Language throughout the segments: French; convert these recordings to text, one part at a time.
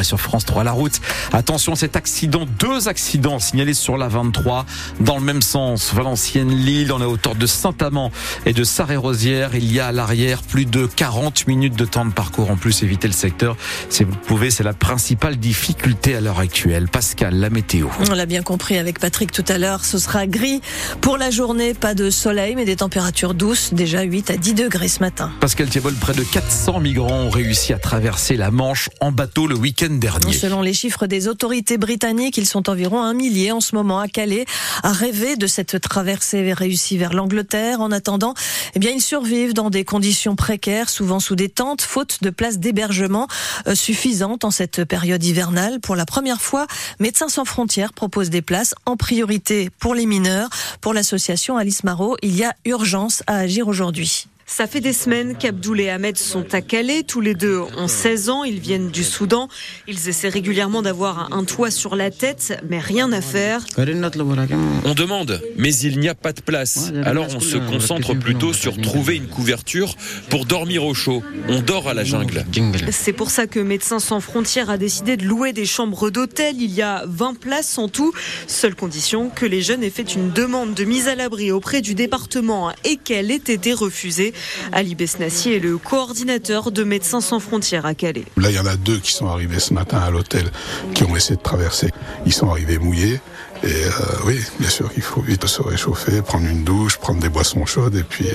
Et sur France 3 la route. Attention, cet accident, deux accidents signalés sur la 23 dans le même sens. Valenciennes-Lille, on est autour de Saint-Amand et de Sarre-et-Rosière. Il y a à l'arrière plus de 40 minutes de temps de parcours en plus. Éviter le secteur si vous pouvez. C'est la principale difficulté à l'heure actuelle. Pascal, la météo. On l'a bien compris avec Patrick tout à l'heure. Ce sera gris pour la journée. Pas de soleil, mais des températures douces. Déjà 8 à 10 degrés ce matin. Pascal Thiebol, près de 400 migrants ont réussi à traverser la Manche en bateau le week-end Selon les chiffres des autorités britanniques, ils sont environ un millier en ce moment à Calais à rêver de cette traversée réussie vers l'Angleterre. En attendant, eh bien, ils survivent dans des conditions précaires, souvent sous des tentes, faute de places d'hébergement euh, suffisantes en cette période hivernale. Pour la première fois, Médecins sans frontières propose des places en priorité pour les mineurs. Pour l'association Alice Marot, il y a urgence à agir aujourd'hui. Ça fait des semaines qu'Abdoul et Ahmed sont à Calais. Tous les deux ont 16 ans. Ils viennent du Soudan. Ils essaient régulièrement d'avoir un toit sur la tête, mais rien à faire. On demande, mais il n'y a pas de place. Alors on se concentre plutôt sur trouver une couverture pour dormir au chaud. On dort à la jungle. C'est pour ça que Médecins sans frontières a décidé de louer des chambres d'hôtel. Il y a 20 places en tout. Seule condition que les jeunes aient fait une demande de mise à l'abri auprès du département et qu'elle ait été refusée. Ali Besnassi est le coordinateur de Médecins sans frontières à Calais. Là, il y en a deux qui sont arrivés ce matin à l'hôtel, qui ont essayé de traverser. Ils sont arrivés mouillés. Et euh, oui, bien sûr qu'il faut vite se réchauffer, prendre une douche, prendre des boissons chaudes et puis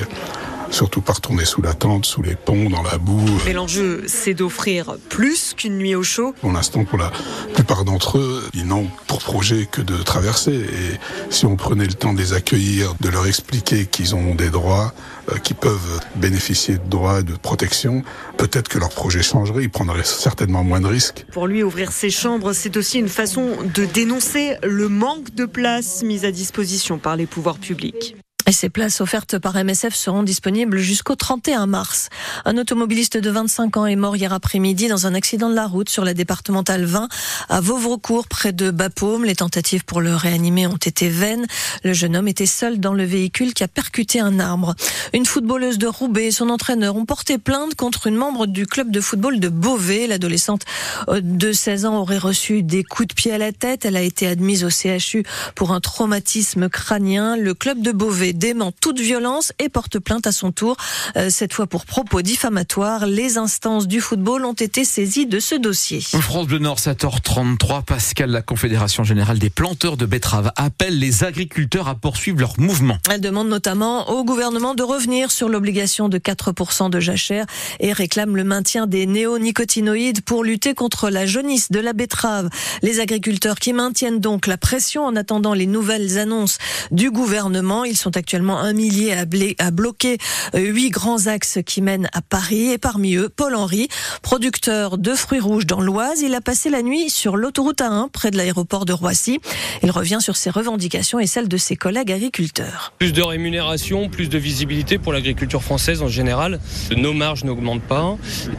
surtout pas retourner sous la tente, sous les ponts, dans la boue. Mais l'enjeu, c'est d'offrir plus qu'une nuit au chaud. Pour l'instant, pour la plupart d'entre eux, ils n'ont pour projet que de traverser. Et si on prenait le temps de les accueillir, de leur expliquer qu'ils ont des droits, euh, qu'ils peuvent bénéficier de droits, de protection, peut-être que leur projet changerait, ils prendraient certainement moins de risques. Pour lui, ouvrir ses chambres, c'est aussi une façon de dénoncer le manque de places mises à disposition par les pouvoirs publics. Et ces places offertes par MSF seront disponibles jusqu'au 31 mars. Un automobiliste de 25 ans est mort hier après-midi dans un accident de la route sur la départementale 20 à Vauvrecourt, près de Bapaume. Les tentatives pour le réanimer ont été vaines. Le jeune homme était seul dans le véhicule qui a percuté un arbre. Une footballeuse de Roubaix et son entraîneur ont porté plainte contre une membre du club de football de Beauvais. L'adolescente de 16 ans aurait reçu des coups de pied à la tête. Elle a été admise au CHU pour un traumatisme crânien. Le club de Beauvais dément toute violence et porte plainte à son tour. Euh, cette fois pour propos diffamatoires, les instances du football ont été saisies de ce dossier. France Bleu Nord, 7h33. Pascal, la Confédération Générale des Planteurs de Betteraves appelle les agriculteurs à poursuivre leur mouvement. Elle demande notamment au gouvernement de revenir sur l'obligation de 4% de jachère et réclame le maintien des néonicotinoïdes pour lutter contre la jaunisse de la betterave. Les agriculteurs qui maintiennent donc la pression en attendant les nouvelles annonces du gouvernement. Ils sont actuellement un millier à, bloquer euh, huit grands axes qui mènent à Paris. Et parmi eux, Paul Henry, producteur de fruits rouges dans l'Oise. Il a passé la nuit sur l'autoroute A1 près de l'aéroport de Roissy. Il revient sur ses revendications et celles de ses collègues agriculteurs. Plus de rémunération, plus de visibilité pour l'agriculture française en général. Nos marges n'augmentent pas.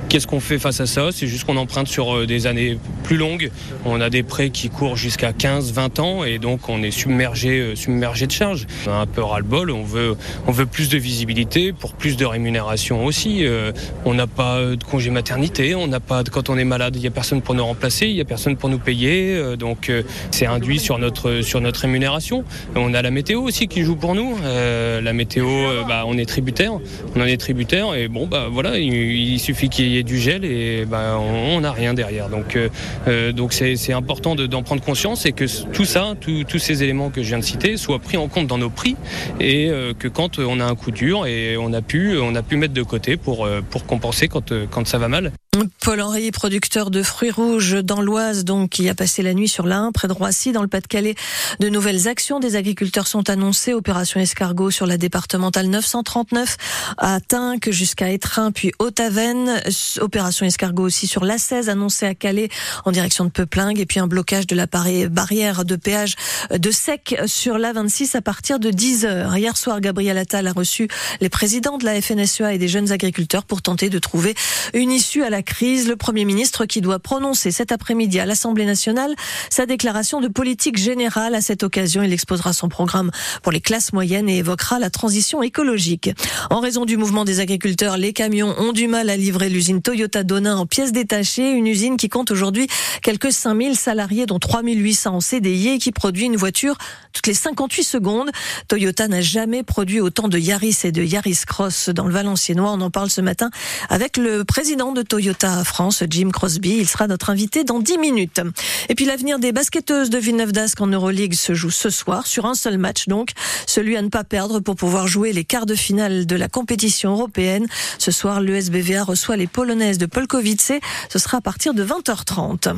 Qu'est-ce qu'on fait face à ça? C'est juste qu'on emprunte sur euh, des années plus longues. On a des prêts qui courent jusqu'à 15, 20 ans et donc on est submergé, euh, submergé de charges. On a un peu ras-le-bol on veut, on veut plus de visibilité pour plus de rémunération aussi. Euh, on n'a pas de congé maternité, on n'a pas quand on est malade, il n'y a personne pour nous remplacer, il n'y a personne pour nous payer. Euh, donc euh, c'est induit sur notre, sur notre rémunération. On a la météo aussi qui joue pour nous. la météo, bah, on est tributaire, on en est tributaire et bon bah voilà, il, suffit qu'il y ait du gel et bah, on n'a rien derrière. Donc donc c'est important d'en prendre conscience et que tout ça, tous ces éléments que je viens de citer soient pris en compte dans nos prix euh, que quand on a un coup dur et on a pu, mettre de côté pour, euh, compenser euh, quand ça va mal. Paul-Henri, producteur de fruits rouges dans l'Oise, donc qui a passé la nuit sur l'Ain, près de Roissy, dans le Pas-de-Calais. De nouvelles actions des agriculteurs sont annoncées. Opération escargot sur la départementale 939 à Tinques jusqu'à Étrin, puis Haute-Avennes. Opération escargot aussi sur l'A16 annoncée à Calais en direction de Peuplingue. Et puis un blocage de la barrière de péage de sec sur l'A26 à partir de 10 heures. Hier soir, Gabriel Attal a reçu les présidents de la FNSEA et des jeunes agriculteurs pour tenter de trouver une issue à la la crise. Le Premier ministre qui doit prononcer cet après-midi à l'Assemblée nationale sa déclaration de politique générale. À cette occasion, il exposera son programme pour les classes moyennes et évoquera la transition écologique. En raison du mouvement des agriculteurs, les camions ont du mal à livrer l'usine Toyota Donin en pièces détachées, une usine qui compte aujourd'hui quelques 5000 salariés dont 3800 en CDI et qui produit une voiture toutes les 58 secondes. Toyota n'a jamais produit autant de Yaris et de Yaris Cross dans le Valenciennois. On en parle ce matin avec le président de Toyota France, Jim Crosby. Il sera notre invité dans 10 minutes. Et puis l'avenir des basketteuses de Villeneuve d'Ascq en Euroleague se joue ce soir sur un seul match donc, celui à ne pas perdre pour pouvoir jouer les quarts de finale de la compétition européenne. Ce soir, le SBVA reçoit les Polonaises de Polkowice. Ce sera à partir de 20h30.